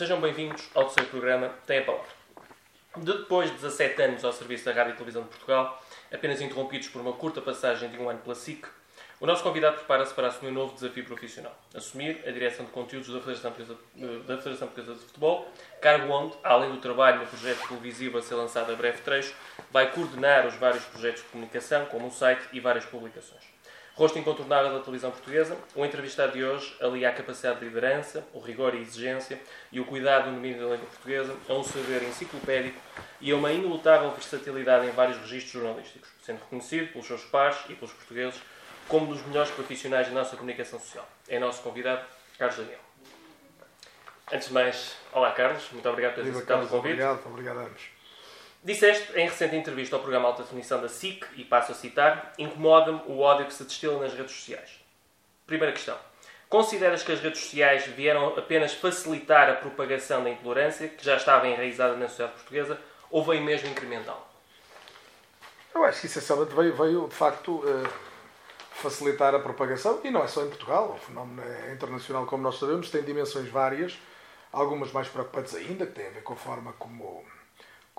Sejam bem-vindos ao terceiro programa Tem a Palavra. Depois de 17 anos ao serviço da Rádio e Televisão de Portugal, apenas interrompidos por uma curta passagem de um ano pela SIC, o nosso convidado prepara-se para assumir um novo desafio profissional, assumir a direção de conteúdos da Federação Portuguesa, da Federação Portuguesa de Futebol, cargo onde, além do trabalho no projeto televisivo a ser lançado a breve trecho, vai coordenar os vários projetos de comunicação, como um site e várias publicações. Rosto incontornável da televisão portuguesa, o entrevistado de hoje alia a capacidade de liderança, o rigor e exigência e o cuidado no domínio da língua portuguesa a um saber enciclopédico e a uma inelutável versatilidade em vários registros jornalísticos, sendo reconhecido pelos seus pares e pelos portugueses como um dos melhores profissionais da nossa comunicação social. É nosso convidado, Carlos Daniel. Antes de mais, olá Carlos, muito obrigado por ter aceitado o convite. Obrigado, obrigado a ambos. Disseste, em recente entrevista ao programa Alta Definição da SIC, e passo a citar, incomoda-me o ódio que se destila nas redes sociais. Primeira questão. Consideras que as redes sociais vieram apenas facilitar a propagação da intolerância, que já estava enraizada na sociedade portuguesa, ou veio mesmo incrementá-la? Eu acho que essencialmente veio, veio de facto, eh, facilitar a propagação, e não é só em Portugal, o fenómeno é internacional, como nós sabemos, tem dimensões várias, algumas mais preocupantes ainda, que têm a ver com a forma como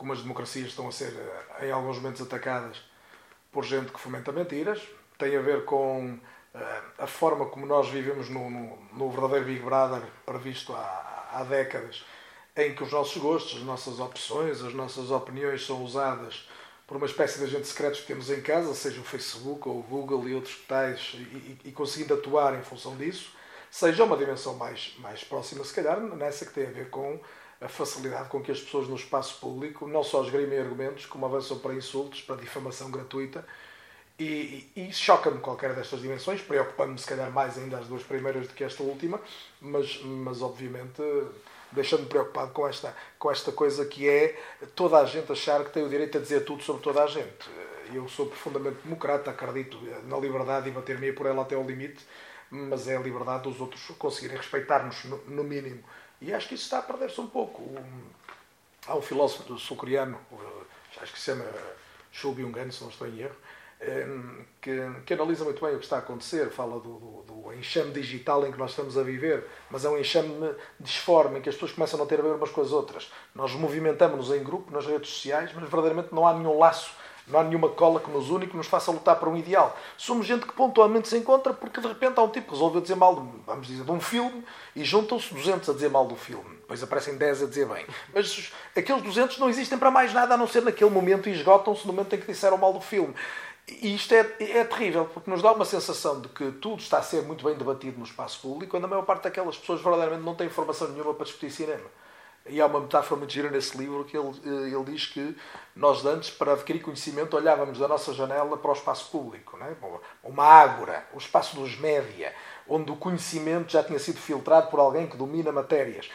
como as democracias estão a ser, eh, em alguns momentos, atacadas por gente que fomenta mentiras, tem a ver com uh, a forma como nós vivemos no, no, no verdadeiro Big Brother previsto há, há, décadas, em que os nossos gostos, as nossas opções, as nossas opiniões são usadas por uma espécie de agentes secretos que temos em casa, seja o Facebook ou o Google e outros tais, e, e, e conseguindo atuar em função disso, seja uma dimensão mais, mais próxima, se calhar, nessa que tem a ver com a facilidade com que as pessoas no espaço público não só esgrimem argumentos, como avançam para insultos, para difamação gratuita. E, e, e choca-me qualquer destas dimensões, preocupa-me se calhar mais ainda as duas primeiras do que esta última, mas, mas obviamente deixa-me preocupado com esta, com esta coisa que é toda a gente achar que tem o direito a dizer tudo sobre toda a gente. Eu sou profundamente democrata, acredito na liberdade e bater-me por ela até ao limite, mas é a liberdade dos outros conseguirem respeitar-nos no, no mínimo. E acho que isso está a perder-se um pouco. há um filósofo sul-coreano, acho que se chama Cho Byung-gun, se não estou em erro, ehm, que, que, analisa muito bem o que está a acontecer, fala do, do, do, enxame digital em que nós estamos a viver, mas é um enxame disforme, em que as pessoas começam a não ter a ver umas com as outras. Nós movimentamos-nos em grupo, nas redes sociais, mas verdadeiramente não há nenhum laço não há nenhuma cola que nos une que nos faça lutar para um ideal. Somos gente que pontualmente se encontra porque de repente há um tipo que resolveu dizer mal, de, vamos dizer, de um filme e juntam-se 200 a dizer mal do filme. Depois aparecem 10 a dizer bem. Mas aqueles 200 não existem para mais nada a não ser naquele momento e esgotam-se no momento em que disseram mal do filme. E isto é, é terrível, porque nos dá uma sensação de que tudo está a ser muito bem debatido no espaço público, quando a maior parte daquelas pessoas verdadeiramente não têm informação nenhuma para discutir cinema. E há uma metáfora muito gira nesse livro que ele, eh, ele diz que nós antes, para adquirir conhecimento, olhávamos da nossa janela para o espaço público, não é? uma ágora, o espaço dos média, onde o conhecimento já tinha sido filtrado por alguém que domina matérias.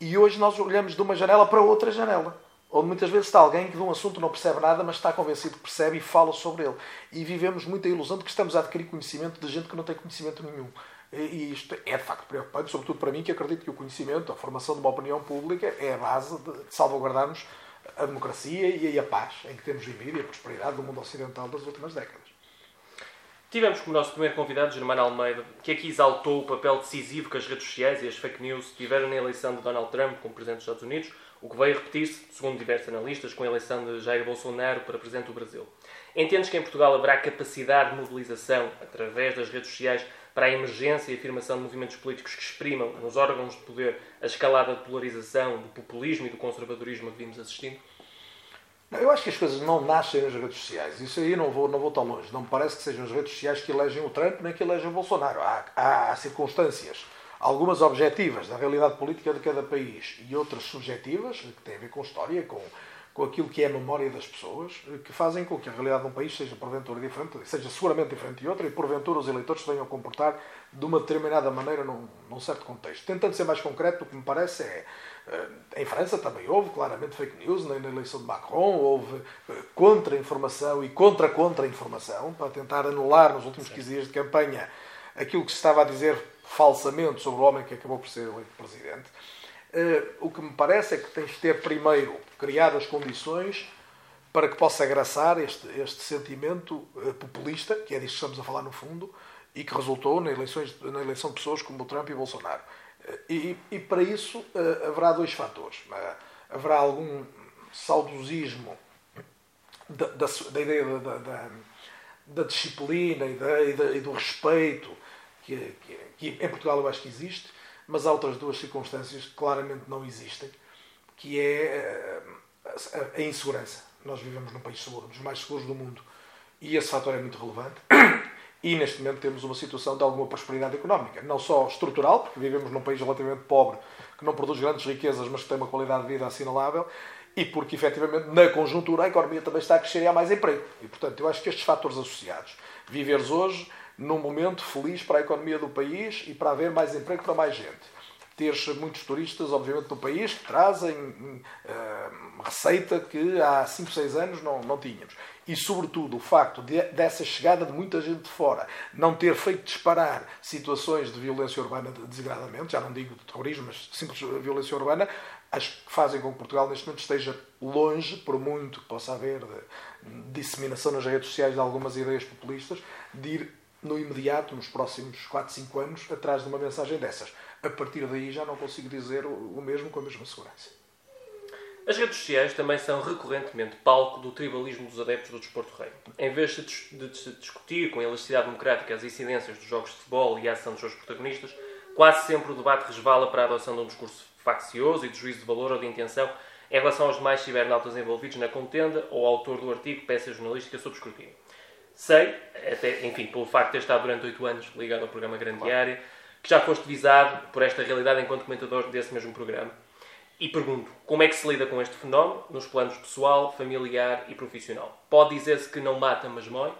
E hoje nós olhamos de uma janela para outra janela, onde muitas vezes está alguém que de um assunto não percebe nada, mas está convencido que percebe e fala sobre ele. E vivemos muita ilusão de que estamos a adquirir conhecimento de gente que não tem conhecimento nenhum. E isto é de facto preocupante, sobretudo para mim, que acredito que o conhecimento, a formação de uma opinião pública é a base de salvaguardarmos a democracia e a paz em que temos vivido e a prosperidade do mundo ocidental das últimas décadas. Tivemos como nosso primeiro convidado Germano Almeida, que aqui exaltou o papel decisivo que as redes sociais e as fake news tiveram na eleição de Donald Trump como Presidente dos Estados Unidos, o que veio repetir-se, segundo diversos analistas, com a eleição de Jair Bolsonaro para Presidente do Brasil. Entendes que em Portugal haverá capacidade de mobilização, através das redes sociais, para a emergência e afirmação de movimentos políticos que exprimam nos órgãos de poder a escalada de polarização, do populismo e do conservadorismo a que vimos assistindo? Eu acho que as coisas não nascem nas redes sociais. Isso aí não vou, não vou tão longe. Não me parece que sejam as redes sociais que elegem o Trump nem que elegem o Bolsonaro. Há, há circunstâncias, algumas objetivas da realidade política de cada país e outras subjetivas, que têm a ver com história, com, com aquilo que é a memória das pessoas, que fazem com que a realidade de um país seja porventura diferente, seja seguramente diferente de outra, e porventura os eleitores se venham a comportar de uma determinada maneira num, num certo contexto. Tentando ser mais concreto, o que me parece é. Eh, em França também houve claramente fake news, na eleição de Macron houve eh, contra-informação e contra-contra-informação, para tentar anular nos últimos 15 dias de campanha aquilo que se estava a dizer falsamente sobre o homem que acabou por ser eleito presidente. Uh, o que me parece é que tens de ter primeiro criado as condições para que possa agraçar este, este sentimento uh, populista, que é disto que estamos a falar no fundo, e que resultou na, eleições, na eleição de pessoas como Trump e Bolsonaro. E, e para isso haverá dois fatores. Haverá algum saudosismo da, da, da ideia da, da, da, disciplina e, da, e, do respeito que, que, que em Portugal eu acho que existe, mas há outras duas circunstâncias que claramente não existem, que é a, a insegurança. Nós vivemos num país seguro, dos mais seguros do mundo, e esse fator é muito relevante. E neste momento temos uma situação de alguma prosperidade económica, não só estrutural, porque vivemos num país relativamente pobre, que não produz grandes riquezas, mas que tem uma qualidade de vida assinalável, e porque efetivamente na conjuntura a economia também está a crescer e há mais emprego. E portanto eu acho que estes fatores associados, viveres hoje num momento feliz para a economia do país e para haver mais emprego para mais gente teres muitos turistas, obviamente, no país que trazem uh, receita que há 5, 6 anos não, não tínhamos. E, sobretudo, o facto de, dessa chegada de muita gente de fora não ter feito disparar situações de violência urbana desagradamente, já não digo de terrorismo, mas simples violência urbana, acho que fazem com que Portugal neste momento esteja longe, por muito que possa haver disseminação nas redes sociais de algumas ideias populistas, de ir no imediato, nos próximos 4, 5 anos, atrás de uma mensagem dessas a partir daí já não consigo dizer o mesmo com a mesma segurança. As redes sociais também são recorrentemente palco do tribalismo dos adeptos do desporto rei. Em vez de se discutir com elasticidade democrática as incidências dos jogos de futebol e a ação dos seus protagonistas, quase sempre o debate resvala para a adoção de um discurso faccioso e de juízo de valor ou de intenção em relação aos demais cibernautas envolvidos na contenda ou ao autor do artigo peça jornalística escrutínio. Sei, até, enfim, pelo facto de ter estado durante oito anos ligado ao programa Grande Diária, que já foste visado por esta realidade enquanto comentador desse mesmo programa. E pergunto, como é que se lida com este fenómeno nos planos pessoal, familiar e profissional? Pode dizer-se que não mata, mas mói?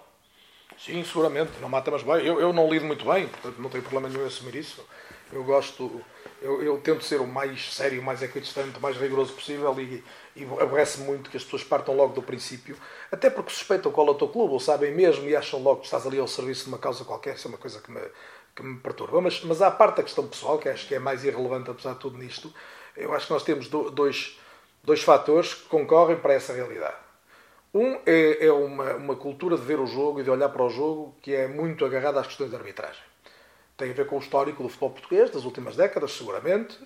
Sim, seguramente, não mata, mas mói. Eu, eu não lido muito bem, portanto não tenho problema nenhum em assumir isso. Eu gosto, eu, eu tento ser o mais sério, o mais equidistante, o mais rigoroso possível e, e aborrece muito que as pessoas partam logo do princípio, até porque suspeitam qual é o teu clube, ou sabem mesmo e acham logo que estás ali ao serviço de uma causa qualquer. Isso é uma coisa que me, que me perturba. Mas, mas há a parte da questão pessoal, que acho que é mais irrelevante apesar de tudo nisto. Eu acho que nós temos dois, dois fatores que concorrem para essa realidade. Um é, é uma, uma cultura de ver o jogo e de olhar para o jogo que é muito agarrada às questões de arbitragem. Tem a ver com o histórico do futebol português das últimas décadas, seguramente.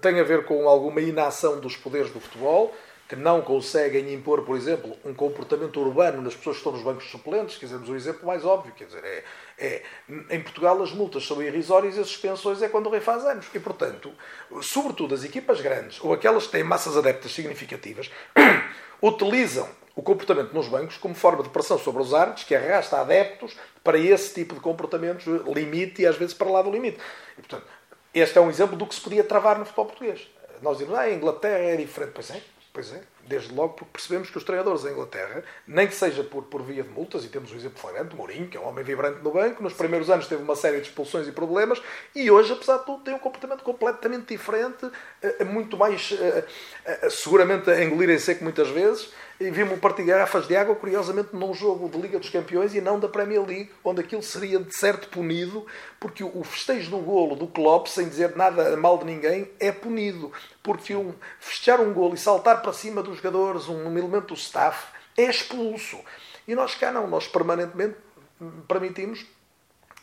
Tem a ver com alguma inação dos poderes do futebol que não conseguem impor, por exemplo, um comportamento urbano nas pessoas que estão nos bancos suplentes, dizer, o exemplo mais óbvio, quer dizer, é, é, em Portugal as multas são irrisórias e as suspensões é quando o rei faz anos. E, portanto, sobretudo as equipas grandes, ou aquelas que têm massas adeptas significativas, utilizam o comportamento nos bancos como forma de pressão sobre os árbitros que arrasta adeptos para esse tipo de comportamentos limite e às vezes para lá do limite. E, portanto, este é um exemplo do que se podia travar no futebol português. Nós dizemos, ah, a Inglaterra é diferente. Pois é, Pois é, desde logo porque percebemos que os treinadores da Inglaterra, nem que seja por, por via de multas, e temos o exemplo flagrante, Mourinho, que é um homem vibrante no banco, nos primeiros anos teve uma série de expulsões e problemas, e hoje, apesar de tudo, tem um comportamento completamente diferente, eh, muito mais, eh, eh, seguramente a engolir em seco muitas vezes, e vimos partir garrafas de água, curiosamente, num jogo de Liga dos Campeões e não da Premier League, onde aquilo seria de certo punido, porque o festejo do golo do Klopp, sem dizer nada mal de ninguém, é punido. Porque um, festejar um golo e saltar para cima dos jogadores, um elemento do staff, é expulso. E nós cá não, nós permanentemente permitimos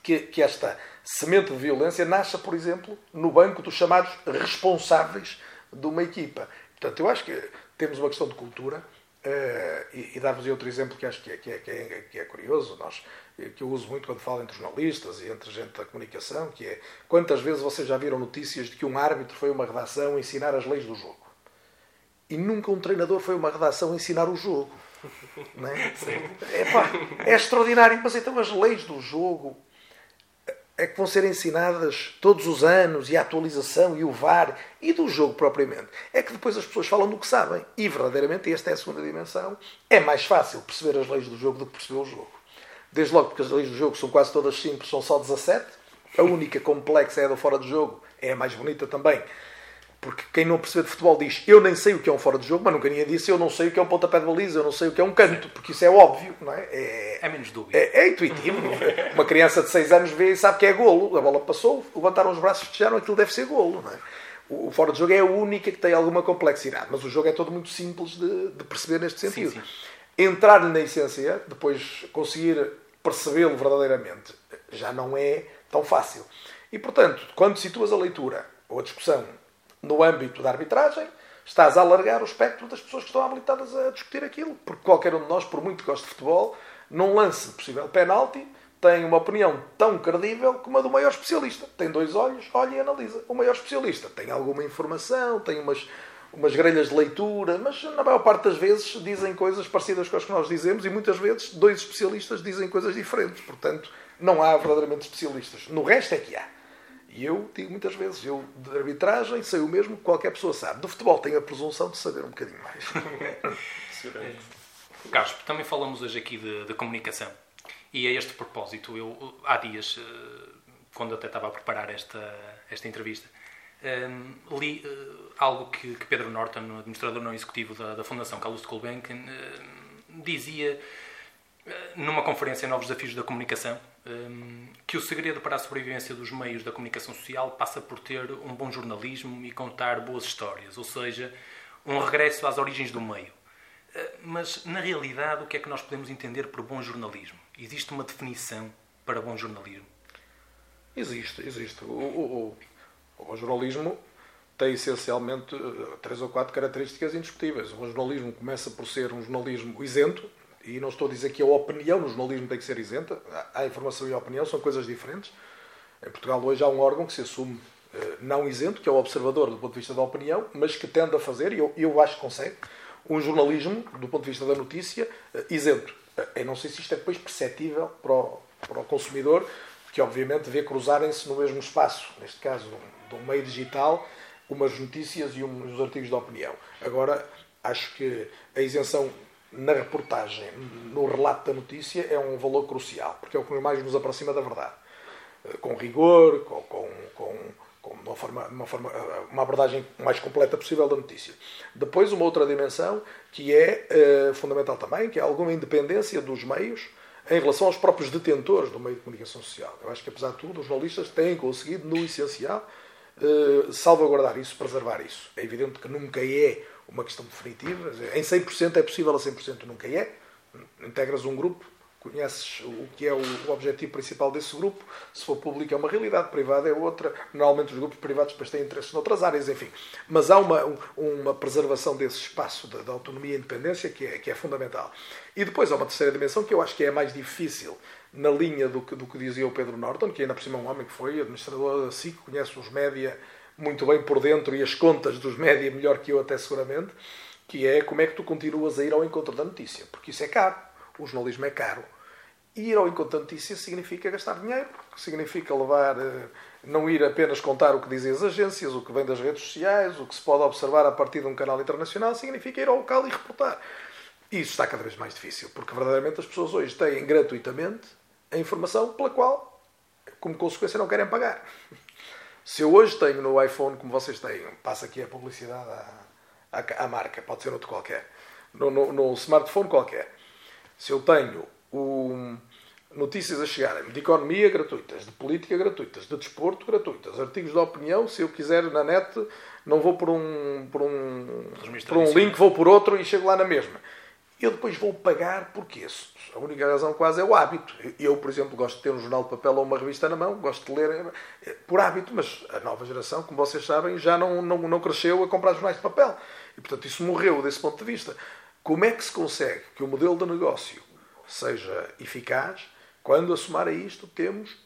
que, que esta semente de violência nasça, por exemplo, no banco dos chamados responsáveis de uma equipa. Portanto, eu acho que temos uma questão de cultura Uh, e, e dar-vos outro exemplo que acho que é, que é, que é, que é curioso, nós, que eu uso muito quando falo entre jornalistas e entre gente da comunicação, que é quantas vezes vocês já viram notícias de que um árbitro foi a uma redação ensinar as leis do jogo? E nunca um treinador foi a uma redação ensinar o jogo. Não é? É, é extraordinário, mas então as leis do jogo é que vão ser ensinadas todos os anos e a atualização e o VAR e do jogo propriamente. É que depois as pessoas falam do que sabem. E verdadeiramente esta é a segunda dimensão. É mais fácil perceber as leis do jogo do que perceber o jogo. Desde logo porque as leis do jogo são quase todas simples, são só 17. A única complexa é a da fora do jogo, é a mais bonita também. Porque quem não percebe de futebol diz eu nem sei o que é um fora de jogo, mas nunca ninguém disse eu não sei o que é um pontapé de baliza, eu não sei o que é um canto, porque isso é óbvio, não é? É, é menos dúvida. É, é, intuitivo. Uma criança de 6 anos vê e sabe que é golo, a bola passou, levantaram os braços, festejaram, aquilo deve ser golo, não é? O fora de jogo é a única que tem alguma complexidade, mas o jogo é todo muito simples de, de perceber neste sentido. Sim, sim. Entrar-lhe na essência, depois conseguir percebê-lo verdadeiramente, já não é tão fácil. E portanto, quando situas a leitura ou a discussão no âmbito da arbitragem, estás a alargar o espectro das pessoas que estão habilitadas a discutir aquilo. Porque qualquer um de nós, por muito que goste de futebol, num lance de possível penalti, tem uma opinião tão credível como a do maior especialista. Tem dois olhos, olha e analisa. O maior especialista tem alguma informação, tem umas, umas grelhas de leitura, mas na maior parte das vezes dizem coisas parecidas com as que nós dizemos e muitas vezes dois especialistas dizem coisas diferentes. Portanto, não há verdadeiramente especialistas. No resto é que há. E eu digo muitas vezes, eu de arbitragem sei o mesmo que qualquer pessoa sabe. Do futebol tenho a presunção de saber um bocadinho mais. Carlos, também falamos hoje aqui de, de, comunicação. E a este propósito, eu há dias, eh, quando até estava a preparar esta, esta entrevista, um, li uh, algo que, que, Pedro Norton, administrador não executivo da, da Fundação Carlos de Gulbenkian, uh, dizia uh, numa conferência Novos Desafios da Comunicação, que o segredo para a sobrevivência dos meios da comunicação social passa por ter um bom jornalismo e contar boas histórias, ou seja, um regresso às origens do meio. Uh, mas, na realidade, o que é que nós podemos entender por bom jornalismo? Existe uma definição para bom jornalismo? Existe, existe. O, o, o, o jornalismo tem essencialmente uh, três ou quatro características indiscutíveis. O jornalismo começa por ser um jornalismo isento, e não estou a dizer que a opinião no jornalismo tem que ser isenta, a informação e a opinião são coisas diferentes. Em Portugal hoje há um órgão que se assume eh, não isento, que é o observador do ponto de vista da opinião, mas que tende a fazer, e eu, eu acho que consegue, um jornalismo, do ponto de vista da notícia, eh, isento. Eh, eu não sei se isto é depois perceptível para o, para o consumidor, que obviamente vê cruzarem-se no mesmo espaço, neste caso do meio digital, umas notícias e uns artigos de opinião. Agora, acho que a isenção na reportagem, no relato da notícia, é um valor crucial, porque é o que mais nos aproxima da verdade. Eh, com rigor, com, com, com, uma, forma, uma, forma, eh, uma abordagem mais completa possível da notícia. Depois, uma outra dimensão que é uh, fundamental também, que é alguma independência dos meios em relação aos próprios detentores do meio de comunicação social. Eu acho que, apesar de tudo, os jornalistas têm conseguido, no essencial, salvaguardar isso, preservar isso. É evidente que nunca é uma questão definitiva. Em 100% é possível, a 100% nunca é. Integras um grupo, conheces o que é o objetivo principal desse grupo. Se for público é uma realidade, privada é outra. Normalmente os grupos privados depois têm interesses noutras áreas, enfim. Mas há uma, uma preservação desse espaço da, autonomia e independência que é, que é fundamental. E depois há uma terceira dimensão que eu acho que é a mais difícil na linha do que, do que dizia o Pedro Norton, que ainda por cima é um homem que foi administrador da SIC, conhece os média muito bem por dentro e as contas dos média melhor que eu até seguramente, que é como é que tu continuas a ir ao encontro da notícia, porque isso é caro, o jornalismo é caro. E ir ao encontro da notícia significa gastar dinheiro, significa levar, eh, não ir apenas contar o que dizem as agências, o que vem das redes sociais, o que se pode observar a partir de um canal internacional, significa ir ao local e reportar. E isso está cada vez mais difícil, porque verdadeiramente as pessoas hoje têm gratuitamente a informação pela qual, como consequência, não querem pagar. Se eu hoje tenho no iPhone, como vocês têm, passa aqui a publicidade à, à, à marca, pode ser outro qualquer, no, no, no, smartphone qualquer. Se eu tenho um, notícias a chegarem de economia gratuitas, de política gratuitas, de desporto gratuitas, artigos de opinião, se eu quiser na net, não vou por um, por um, por um link, vou por outro e chego lá na mesma eu depois vou pagar porque a única razão quase é o hábito. Eu, por exemplo, gosto de ter um jornal de papel ou uma revista na mão, gosto de ler eh, por hábito, mas a nova geração, como vocês sabem, já não, não, não cresceu a comprar jornais de papel. E, portanto, isso morreu desse ponto de vista. Como é que se consegue que o modelo de negócio seja eficaz quando, a somar a isto, temos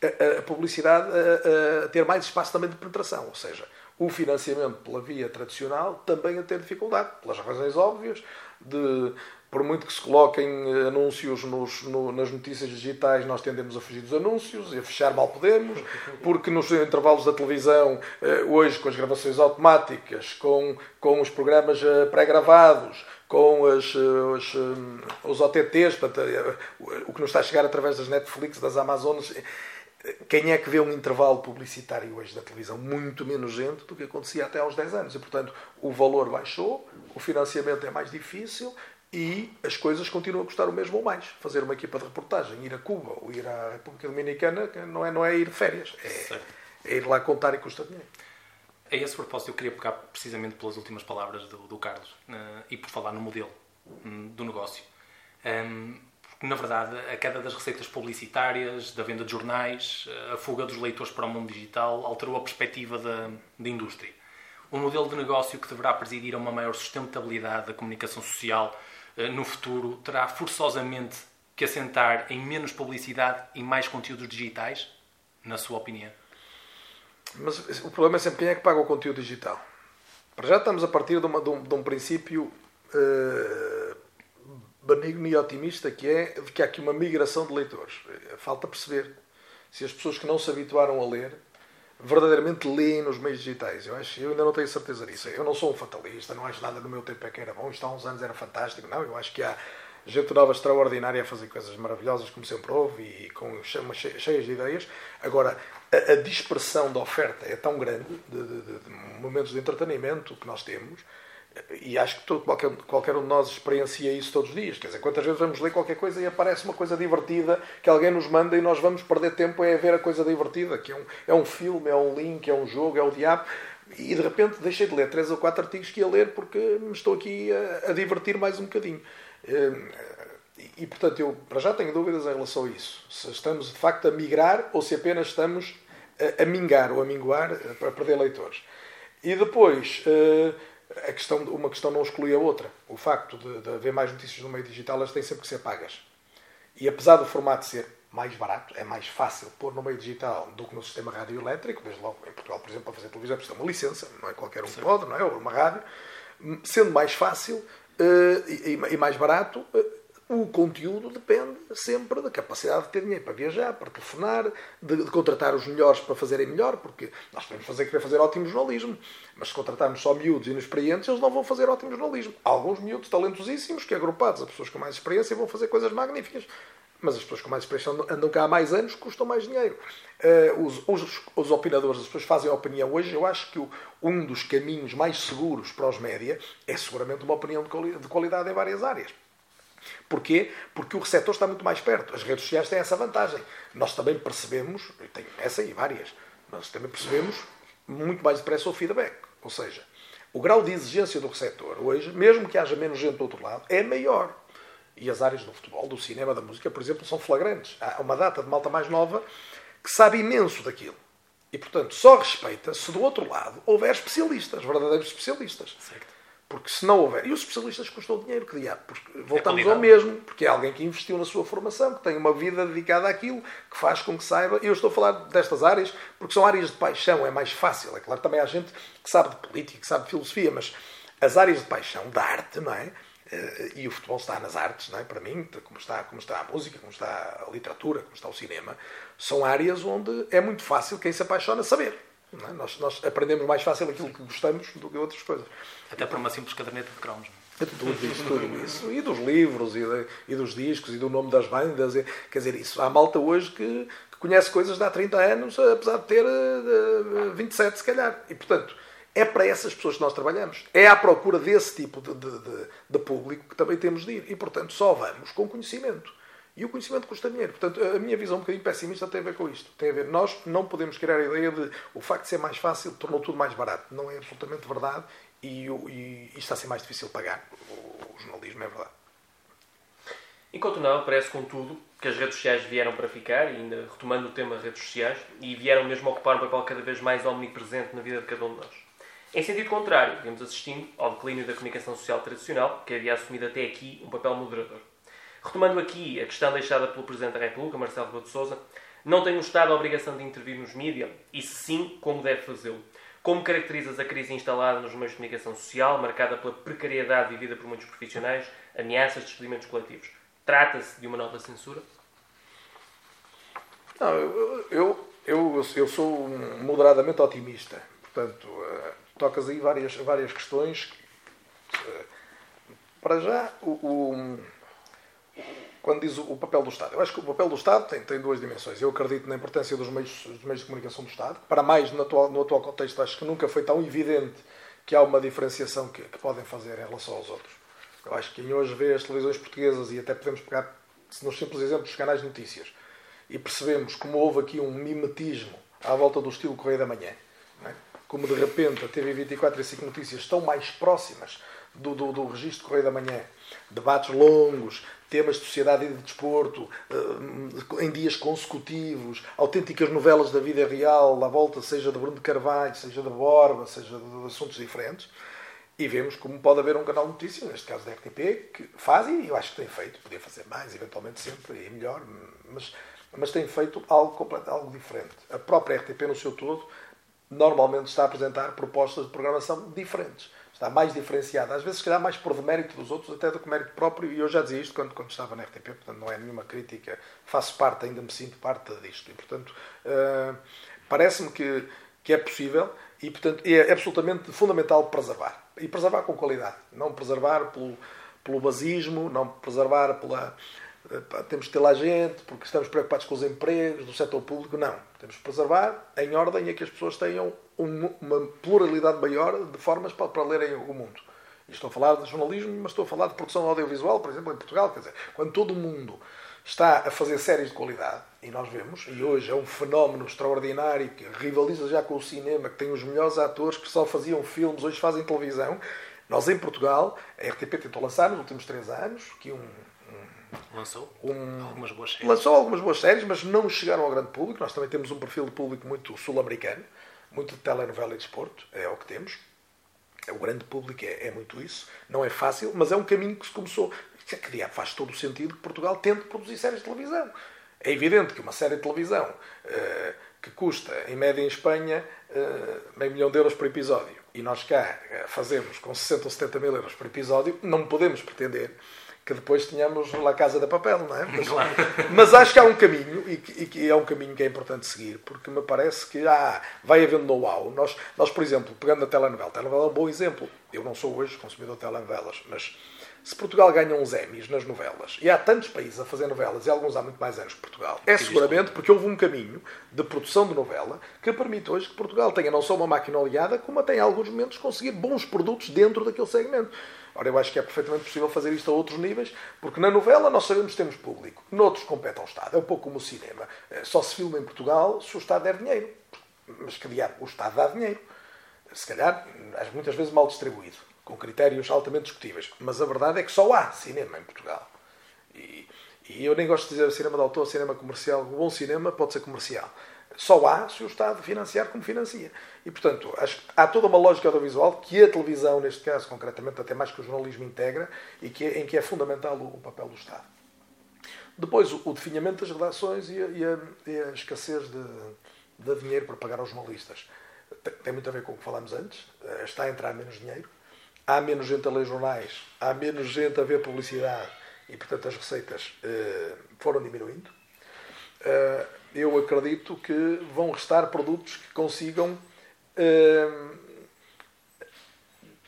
a, a publicidade a, a ter mais espaço também de penetração? Ou seja, o financiamento pela via tradicional também a ter dificuldade, pelas razões óbvias, de por muito que se coloquem anúncios nos, no, nas notícias digitais, nós tendemos a fugir dos anúncios e a fechar mal podemos, porque nos intervalos da televisão, eh, hoje com as gravações automáticas, com, com os programas eh, pré-gravados, com as, eh, os, os OTTs, portanto, o que nos está a chegar através das Netflix, das Amazonas, quem é que vê um intervalo publicitário hoje da televisão muito menos gente do que acontecia até aos 10 anos? E, portanto, o valor baixou, o financiamento é mais difícil e as coisas continuam a custar o mesmo ou mais. Fazer uma equipa de reportagem, ir a Cuba ou ir à República Dominicana, não é, não é ir de férias, é, é ir lá contar e custa dinheiro. A esse propósito, eu queria pegar precisamente pelas últimas palavras do, do Carlos uh, e por falar no modelo um, do negócio. Um, na verdade, a queda das receitas publicitárias, da venda de jornais, a fuga dos leitores para o mundo digital alterou a perspectiva da, da indústria. Um modelo de negócio que deverá presidir a uma maior sustentabilidade da comunicação social eh, no futuro terá forçosamente que assentar em menos publicidade e mais conteúdos digitais, na sua opinião? Mas o problema é sempre quem é que paga o conteúdo digital. Para já estamos a partir de, uma, de, um, de um, princípio uh, benigno e otimista que é de que há aqui uma migração de leitores. Falta perceber se as pessoas que não se habituaram a ler verdadeiramente leem nos meios digitais. Eu, acho, eu ainda não tenho certeza disso. Eu não sou um fatalista, não acho nada no meu tempo é que era bom, isto há uns anos era fantástico. Não, eu acho que há gente nova extraordinária a fazer coisas maravilhosas, como sempre houve, e com cheias de ideias. Agora, a, a dispersão da oferta é tão grande, de, de, de, momentos de entretenimento que nós temos, e acho que todo, qualquer, qualquer um de nós experiencia isso todos os dias. Quer dizer, quantas vezes vamos ler qualquer coisa e aparece uma coisa divertida que alguém nos manda e nós vamos perder tempo a ver a coisa divertida, que é um, é um filme, é um link, é um jogo, é o diabo. E de repente deixei de ler três ou quatro artigos que ia ler porque me estou aqui a, a divertir mais um bocadinho. Hum, e, portanto, eu para já tenho dúvidas em relação a isso. Se estamos de facto a migrar ou se apenas estamos a, a mingar ou a minguar eh, para perder leitores. E depois, eh, a questão, uma questão não exclui a outra. O facto de, de haver mais notícias no meio digital, elas têm sempre que ser pagas. E apesar do formato ser mais barato, é mais fácil pôr no meio digital do que no sistema radioelétrico, desde logo em Portugal, por exemplo, para fazer televisão precisa de uma licença, não é qualquer um que pode, não é? Ou uma rádio. Sendo mais fácil, eh, e mais barato, eh, o conteúdo depende sempre da capacidade de ter dinheiro para viajar, para telefonar, de, de, contratar os melhores para fazerem melhor, porque nós podemos fazer, querer fazer ótimo jornalismo, mas se contratarmos só miúdos inexperientes, eles não vão fazer ótimo jornalismo. Há alguns miúdos talentosíssimos que, agrupados a pessoas com mais experiência, vão fazer coisas magníficas. Mas as pessoas com mais experiência andam cá há mais anos, custam mais dinheiro. Uh, os, os, os, opinadores, as pessoas fazem opinião hoje. Eu acho que o, um dos caminhos mais seguros para os média é seguramente uma opinião de, quali de qualidade em várias áreas. Porquê? Porque o receptor está muito mais perto. As redes sociais têm essa vantagem. Nós também percebemos, tem essa e várias, nós também percebemos muito mais depressa o feedback. Ou seja, o grau de exigência do receptor hoje, mesmo que haja menos gente do outro lado, é maior. E as áreas do futebol, do cinema, da música, por exemplo, são flagrantes. Há uma data de malta mais nova que sabe imenso daquilo. E, portanto, só respeita se do outro lado houver especialistas, verdadeiros especialistas. Certo. Porque se não houver. E os especialistas custam dinheiro, que diabo? Porque voltamos é ao mesmo. Porque é alguém que investiu na sua formação, que tem uma vida dedicada àquilo, que faz com que saiba. E eu estou a falar destas áreas porque são áreas de paixão, é mais fácil. É claro também há gente que sabe de política, que sabe de filosofia, mas as áreas de paixão, da arte, não é? Eh, e o futebol está nas artes, não é? para mim, como está, como está a música, como está a literatura, como está o cinema, são áreas onde é muito fácil quem se apaixona saber. É? Nós, nós, aprendemos mais fácil aquilo que gostamos do que outras coisas. Até por uma simples caderneta de cromos. É tudo isso, tudo isso. E dos livros, e, de, e, dos discos, e do nome das bandas. E, quer dizer, isso. Há malta hoje que, que, conhece coisas de há 30 anos, apesar de ter uh, 27, se calhar. E, portanto, é para essas pessoas que nós trabalhamos. É à procura desse tipo de, de, de, de público que também temos de ir. E, portanto, só vamos com conhecimento. E o conhecimento custa dinheiro. Portanto, a minha visão um bocadinho pessimista tem a ver com isto. Tem a ver, nós não podemos criar a ideia de o facto de ser mais fácil tornou tudo mais barato. Não é absolutamente verdade e, e, e está a ser mais difícil pagar. O, o jornalismo é verdade. Enquanto não, parece contudo que as redes sociais vieram para ficar, e ainda retomando o tema redes sociais, e vieram mesmo ocupar um papel cada vez mais omnipresente na vida de cada um de nós. Em sentido contrário, vemos assistindo ao declínio da comunicação social tradicional, que havia assumido até aqui um papel moderador. Retomando aqui a questão deixada pelo Presidente da República, Marcelo Rebelo de Sousa, não tem o Estado a obrigação de intervir nos mídias? E se sim, como deve fazê-lo? Como caracterizas a crise instalada nos meios de comunicação social, marcada pela precariedade vivida por muitos profissionais, ameaças de despedimentos coletivos? Trata-se de uma nova censura? Não, eu, eu, eu, eu sou moderadamente otimista. Portanto, uh, tocas aí várias, várias questões. Uh, para já, o, o quando diz o papel do Estado. Eu acho que o papel do Estado tem, tem duas dimensões. Eu acredito na importância dos meios, dos meios de comunicação do Estado. Para mais, no atual, no atual contexto, acho que nunca foi tão evidente que há uma diferenciação que, que podem fazer em relação aos outros. Eu acho que quem hoje vê as televisões portuguesas, e até podemos pegar nos simples exemplos dos canais de notícias, e percebemos como houve aqui um mimetismo à volta do estilo Correio da Manhã, é? como de repente a TV24 e a SIC Notícias estão mais próximas do, do, do registro Correio da Manhã. Debates longos, temas de sociedade e de desporto, eh, em dias consecutivos, autênticas novelas da vida real, à volta, seja de Bruno de Carvalho, seja de Borba, seja de assuntos diferentes. E vemos como pode haver um canal de notícias, neste caso da RTP, que faz, e eu acho que tem feito, podia fazer mais, eventualmente sempre, e melhor, mas, mas tem feito algo, algo diferente. A própria RTP, no seu todo, normalmente está a apresentar propostas de programação diferentes. Está mais diferenciada. Às vezes, se calhar, mais por demérito dos outros, até do que mérito próprio. E eu já dizia isto quando, quando estava na RTP, portanto, não é nenhuma crítica. Faço parte, ainda me sinto parte disto. E, portanto, uh, parece-me que, que é possível e, portanto, é absolutamente fundamental preservar. E preservar com qualidade. Não preservar pelo, pelo basismo, não preservar pela temos que ter lá gente, porque estamos preocupados com os empregos do setor público. Não. Temos que preservar em ordem a que as pessoas tenham uma pluralidade maior de formas para, para lerem o mundo. E estou a falar de jornalismo, mas estou a falar de produção audiovisual, por exemplo, em Portugal. Quer dizer, quando todo o mundo está a fazer séries de qualidade, e nós vemos, e hoje é um fenómeno extraordinário que rivaliza já com o cinema, que tem os melhores atores que só faziam filmes, hoje fazem televisão. Nós, em Portugal, a RTP tentou lançar nos últimos três anos que um, Lançou um, algumas boas séries. Lançou algumas boas séries, mas não chegaram ao grande público. Nós também temos um perfil de público muito sul-americano, muito de telenovela e desporto, é o que temos. É, o grande público é, é, muito isso. Não é fácil, mas é um caminho que se começou. Que faz todo o sentido que Portugal tente produzir séries de televisão. É evidente que uma série de televisão uh, que custa, em média em Espanha, uh, meio milhão de euros por episódio, e nós cá uh, fazemos com 60 ou 70 mil euros por episódio, não podemos pretender que depois tenhamos La Casa de Papel, não é? Mas, claro. mas acho que há um caminho, e que, e que, é um caminho que é importante seguir, porque me parece que ah, vai havendo know-how. Nós, nós, por exemplo, pegando a telenovela, a telenovela é um bom exemplo. Eu não sou hoje consumidor de telenovelas, mas se Portugal ganha uns Emmys nas novelas, e há tantos países a fazer novelas, e alguns há muito mais anos que Portugal, é seguramente porque houve um caminho de produção de novela que permite hoje que Portugal tenha não só uma máquina oleada, como até em alguns momentos conseguir bons produtos dentro daquele segmento. Ora, eu acho que é perfeitamente possível fazer isto a outros níveis, porque na novela nós sabemos que temos público, noutros compete ao Estado. É um pouco como o cinema. Eh, só se filma em Portugal se o Estado der dinheiro. Mas que diabo, o Estado dá dinheiro. Se calhar, muitas vezes mal distribuído, com critérios altamente discutíveis. Mas a verdade é que só há cinema em Portugal. E, e eu nem gosto de dizer cinema de autor, cinema comercial. O bom cinema pode ser comercial só há se o Estado financiar como financia. E, portanto, há toda uma lógica audiovisual que a televisão, neste caso, concretamente, até mais que o jornalismo integra e que é, em que é fundamental o, papel do Estado. Depois, o, o definhamento das redações e a, e a, e a escassez de, de, dinheiro para pagar aos jornalistas. Tem, tem, muito a ver com o que falámos antes. Eh, está a entrar menos dinheiro. Há menos gente a ler jornais. Há menos gente a ver publicidade. E, portanto, as receitas eh, foram diminuindo. Uh, eu acredito que vão restar produtos que consigam eh,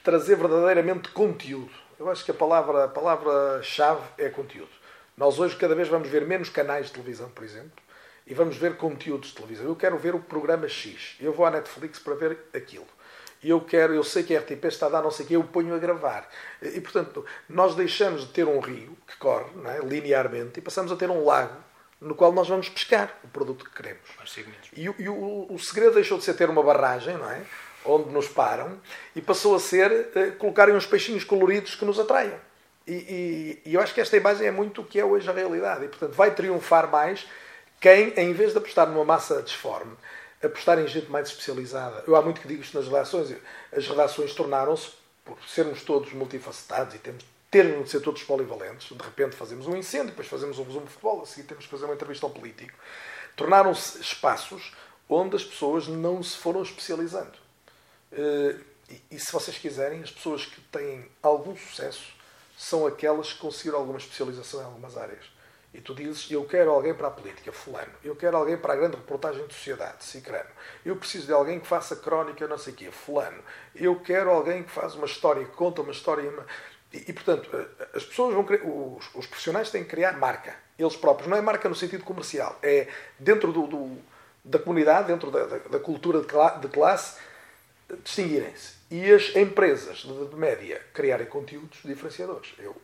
trazer verdadeiramente conteúdo. Eu acho que a palavra a palavra-chave é conteúdo. Nós hoje cada vez vamos ver menos canais de televisão, por exemplo, e vamos ver conteúdos de televisão. Eu quero ver o programa X. Eu vou à Netflix para ver aquilo. E eu quero, eu sei que a RTP está a dar não sei o que, eu ponho a gravar. E, portanto, nós deixamos de ter um rio que corre é? linearmente e passamos a ter um lago no qual nós vamos pescar o produto que queremos. E, e o, o, segredo deixou de ser ter uma barragem, não é? Onde nos param, e passou a ser uh, colocarem uns peixinhos coloridos que nos atraiam. E, e, e, eu acho que esta imagem é muito o que é hoje a realidade. E, portanto, vai triunfar mais quem, em vez de apostar numa massa disforme, apostar em gente mais especializada. Eu há muito que digo isto nas redações. As redações tornaram-se, por sermos todos multifacetados e temos terem de ser todos polivalentes, de repente fazemos um incêndio, depois fazemos um resumo de futebol, a seguir temos que fazer uma entrevista ao político, tornaram-se espaços onde as pessoas não se foram especializando. Eh, e se vocês quiserem, as pessoas que têm algum sucesso são aquelas que conseguiram alguma especialização em algumas áreas. E tu dizes, eu quero alguém para a política, fulano. Eu quero alguém para a grande reportagem de sociedade, cicrano. Eu preciso de alguém que faça crónica, não sei o quê, fulano. Eu quero alguém que faz uma história, que conta uma história... E, e, portanto, as pessoas vão os, os, profissionais têm que criar marca, eles próprios. Não é marca no sentido comercial, é dentro do, do da comunidade, dentro da, da, da cultura de, cla de classe, distinguirem-se. E as empresas de, de, média criarem conteúdos diferenciadores. Eu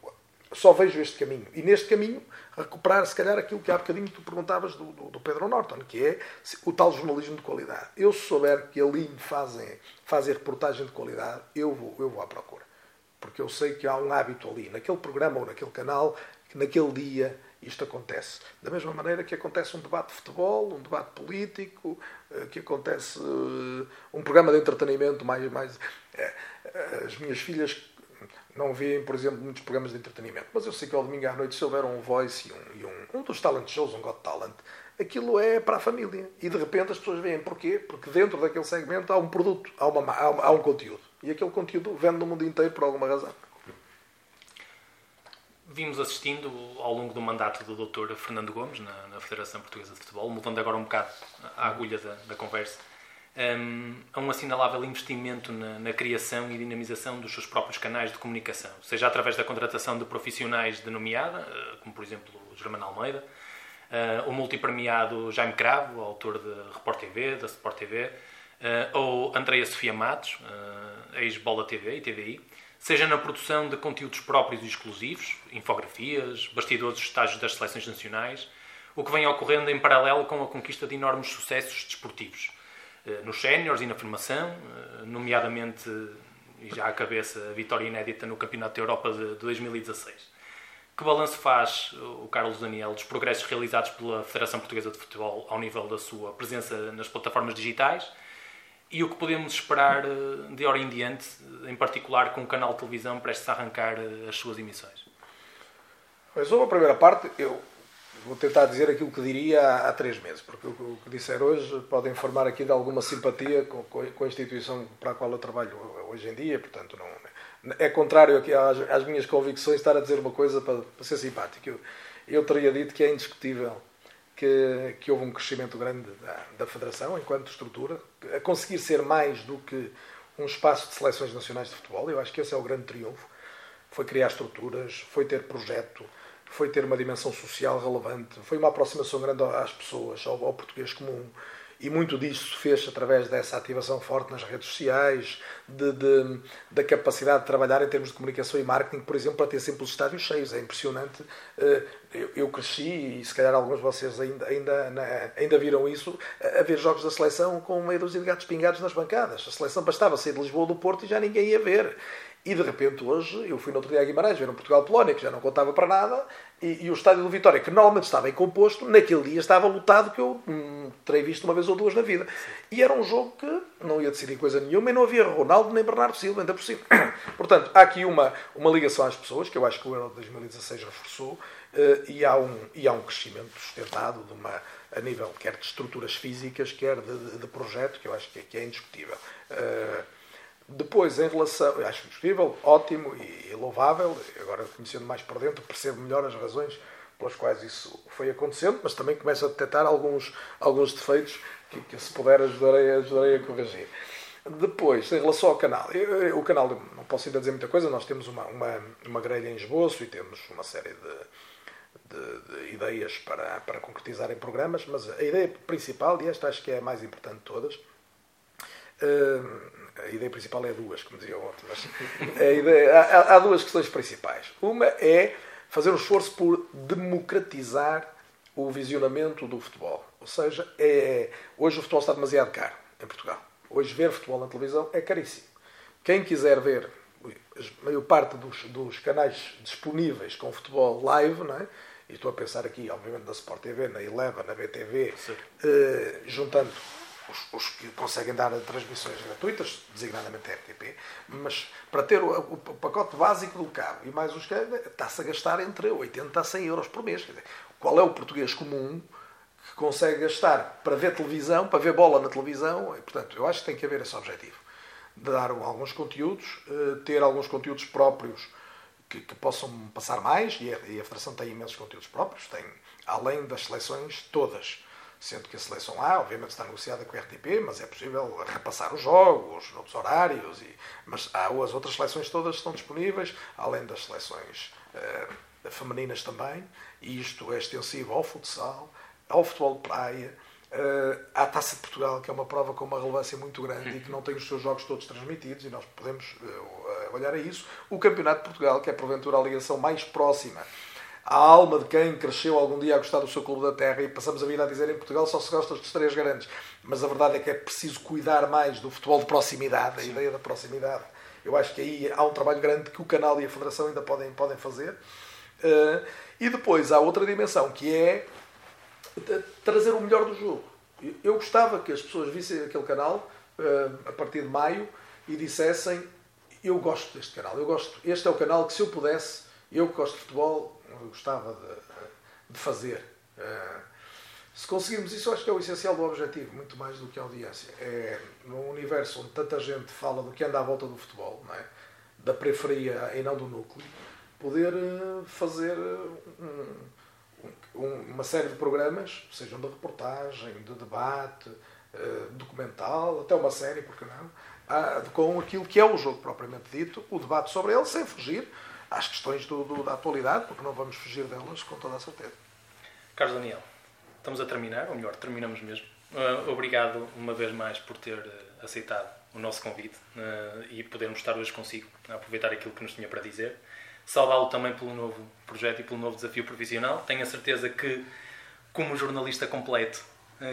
só vejo este caminho. E neste caminho, recuperar, se calhar, aquilo que há bocadinho tu perguntavas do, do, do Pedro Norton, que é o tal jornalismo de qualidade. Eu, se souber que ali fazem, fazem reportagem de qualidade, eu vou, eu vou à procura porque eu sei que há um hábito ali, naquele programa ou naquele canal, que naquele dia isto acontece. Da mesma maneira que acontece um debate de futebol, um debate político, eh, que acontece eh, um programa de entretenimento mais. mais eh, as minhas filhas não veem, por exemplo, muitos programas de entretenimento, mas eu sei que ao domingo à noite, se houver um voice e um, e um, um dos talent shows, um Got Talent, aquilo é para a família. E de repente as pessoas veem porquê? Porque dentro daquele segmento há um produto, há, uma, há um conteúdo. E aquele conteúdo vende no mundo inteiro por alguma razão. Vimos assistindo ao longo do mandato do Dr. Fernando Gomes na, na, Federação Portuguesa de Futebol, mudando agora um bocado a agulha da, da conversa, um, a um assinalável investimento na, na, criação e dinamização dos seus próprios canais de comunicação, seja através da contratação de profissionais de nomeada, eh, como por exemplo o Germano Almeida, uh, o multipremiado Jaime Cravo, autor de Report TV, da Sport TV, ou Andreia Sofia Matos, uh, ex-Bola TV e TVI, seja na produção de conteúdos próprios e exclusivos, infografias, bastidores de estágios das seleções nacionais, o que vem ocorrendo em paralelo com a conquista de enormes sucessos desportivos, nos séniores e na formação, nomeadamente, e já à cabeça, a vitória inédita no Campeonato da Europa de 2016. Que balanço faz o Carlos Daniel dos progressos realizados pela Federação Portuguesa de Futebol ao nível da sua presença nas plataformas digitais e o que podemos esperar eh, de hora em diante, em particular com o canal de televisão prestes a arrancar eh, as suas emissões? Mas sobre a primeira parte, eu vou tentar dizer aquilo que diria há, três meses, porque o que disser hoje pode informar aqui de alguma simpatia com, a instituição para a qual eu trabalho hoje em dia, portanto não, é contrário aqui às, às, minhas convicções estar a dizer uma coisa para, para ser simpático. Eu, eu, teria dito que é indiscutível que, que houve um crescimento grande da, da Federação enquanto estrutura, a conseguir ser mais do que um espaço de seleções nacionais de futebol. Eu acho que esse é o grande triunfo. Foi criar estruturas, foi ter projeto, foi ter uma dimensão social relevante, foi uma aproximação grande às pessoas, ao, ao português comum e muito disso fez através dessa ativação forte nas redes sociais, de, de, da capacidade de trabalhar em termos de comunicação e marketing, por exemplo, para ter sempre os estádios cheios. É impressionante. Eh, eu, cresci, e se calhar alguns de vocês ainda, ainda, ainda viram isso, a ver jogos da seleção com meia dúzia de gatos pingados nas bancadas. A seleção bastava sair de Lisboa do Porto e já ninguém ia ver. E de repente hoje, eu fui no outro dia a Guimarães ver um Portugal-Polónia, que já não contava para nada, e, e, o estádio do Vitória, que normalmente estava bem composto, naquele dia estava lotado, que eu hum, terei visto uma vez ou duas na vida. E era um jogo que não ia decidir coisa nenhuma e não havia Ronaldo nem Bernardo Silva, ainda por cima. Portanto, há aqui uma, uma ligação às pessoas, que eu acho que o Euro de 2016 reforçou, uh, e, há um, e há um crescimento sustentado de uma, a nível quer de estruturas físicas, quer de, de, de projeto, que eu acho que, que é indiscutível. Uh, depois, em relação. Acho discutível, ótimo e louvável. Agora, conhecendo mais por dentro, percebo melhor as razões pelas quais isso foi acontecendo, mas também começo a detectar alguns, alguns defeitos que, que se puder, ajudarei, ajudarei a corrigir. Depois, em relação ao canal, eu, o canal, não posso ainda dizer muita coisa, nós temos uma, uma, uma grelha em esboço e temos uma série de, de, de, ideias para, para concretizar em programas, mas a ideia principal, e esta acho que é a mais importante de todas, uh, a ideia principal é duas, como dizia ontem, mas ideia, há, há, duas questões principais. Uma é fazer um esforço por democratizar o visionamento do futebol. Ou seja, é, hoje o futebol está demasiado caro em Portugal. Hoje ver futebol na televisão é caríssimo. Quem quiser ver a maior parte dos, dos canais disponíveis com futebol live, não é? e estou a pensar aqui, obviamente, na Sport TV, na Eleva, na BTV, eh, juntando os, os, que conseguem dar transmissões gratuitas, designadamente a RTP, mas para ter o, o, pacote básico do cabo e mais os que está-se a gastar entre 80 a 100 euros por mês. Dizer, qual é o português comum que consegue gastar para ver televisão, para ver bola na televisão? E, portanto, eu acho que tem que haver esse objetivo de dar alguns conteúdos, eh, ter alguns conteúdos próprios que, que possam passar mais, e a, e a Federação tem imensos conteúdos próprios, tem, além das seleções todas sendo que a seleção A, obviamente, está negociada com a RTP, mas é possível repassar os jogos, noutros horários, e, mas há, as outras seleções todas estão disponíveis, além das seleções uh, femininas também, e isto é extensivo ao futsal, ao futebol de praia, uh, à Taça de Portugal, que é uma prova com uma relevância muito grande e que não tem os seus jogos todos transmitidos, e nós podemos uh, olhar a isso. O Campeonato de Portugal, que é porventura a ligação mais próxima a alma de quem cresceu algum dia a gostar do seu clube da terra e passamos a vida a dizer em Portugal só se gosta dos três grandes. Mas a verdade é que é preciso cuidar mais do futebol de proximidade, a Sim. ideia da proximidade Eu acho que aí há um trabalho grande que o canal e a Federação ainda podem, podem fazer. Uh, e depois há outra dimensão, que é trazer o melhor do jogo. Eu gostava que as pessoas vissem aquele canal uh, a partir de maio e dissessem eu gosto deste canal, eu gosto, este é o canal que se eu pudesse, eu que gosto de futebol, eu gostava de, de fazer. Uh, se conseguirmos isso, acho que é o essencial do objetivo, muito mais do que a audiência. É num universo onde tanta gente fala do que anda à volta do futebol, é? da periferia e não do núcleo, poder eh, fazer um, um, uma série de programas, sejam de reportagem, de debate, uh, documental, até uma série, porque não, uh, com aquilo que é o jogo propriamente dito, o debate sobre ele, sem fugir às questões do, do, da atualidade, porque não vamos fugir delas com toda a certeza. Carlos Daniel estamos a terminar, ou melhor, terminamos mesmo. Uh, obrigado uma vez mais por ter uh, aceitado o nosso convite uh, e podermos estar hoje consigo, a aproveitar aquilo que nos tinha para dizer. Saudá-lo também pelo novo projeto e pelo novo desafio profissional. Tenho a certeza que, como jornalista completo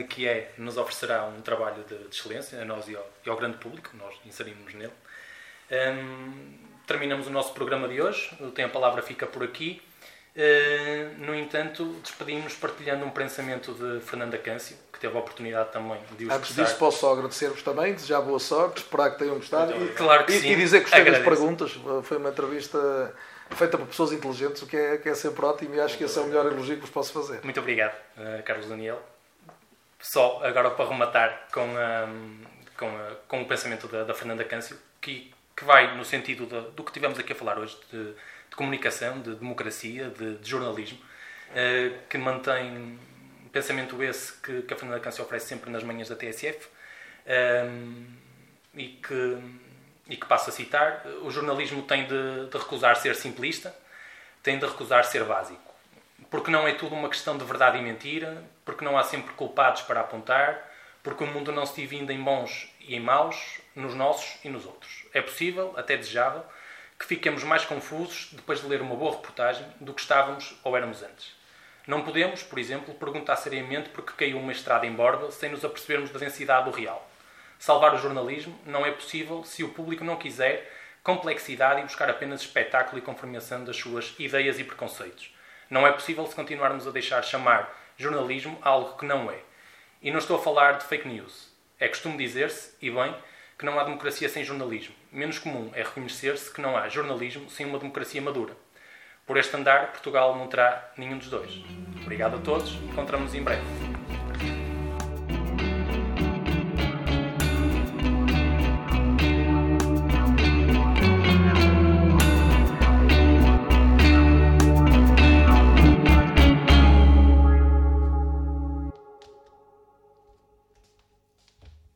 que é, nos oferecerá um trabalho de, de excelência a nós e ao, e ao, grande público, nós inserimos nele. Um, terminamos o nosso programa de hoje. Eu tenho a palavra, fica por aqui. Eh, no entanto, despedimos partilhando um pensamento de Fernanda Câncio, que teve a oportunidade também de os Antes disso, posso só agradecer-vos também, desejar boa sorte, esperar que tenham gostado e, claro que e, sim. e dizer que gostei das perguntas. Foi uma entrevista feita por pessoas inteligentes, o que é, que é sempre ótimo e acho que esse é o melhor elogio que vos posso fazer. Muito obrigado, uh, Carlos Daniel. Só agora para rematar com, um, com, uh, com o pensamento da, da Fernanda Câncio, que, que vai no sentido de, do que tivemos aqui a falar hoje, de, de comunicação, de democracia, de, de jornalismo, uh, que mantém pensamento esse que, que a Fernanda Câncio oferece sempre nas manhãs da TSF um, ehm, e, que, e que passo a citar: o jornalismo tem de, de recusar ser simplista, tem de recusar ser básico. Porque não é tudo uma questão de verdade e mentira, porque não há sempre culpados para apontar, porque o mundo não se divide em bons e em maus, nos nossos e nos outros. É possível, até desejável, que fiquemos mais confusos depois de ler uma boa reportagem do que estávamos ou éramos antes. Não podemos, por exemplo, perguntar seriamente porque caiu uma estrada em borda sem nos apercebermos da densidade do real. Salvar o jornalismo não é possível se o público não quiser complexidade e buscar apenas espetáculo e confirmação das suas ideias e preconceitos. Não é possível se continuarmos a deixar chamar jornalismo algo que não é. E não estou a falar de fake news. É costume dizer-se, e bem, que não há democracia sem jornalismo. Menos comum é reconhecer-se que não há jornalismo sem uma democracia madura. Por este andar, Portugal não terá nenhum dos dois. Obrigado a todos, encontramos em breve.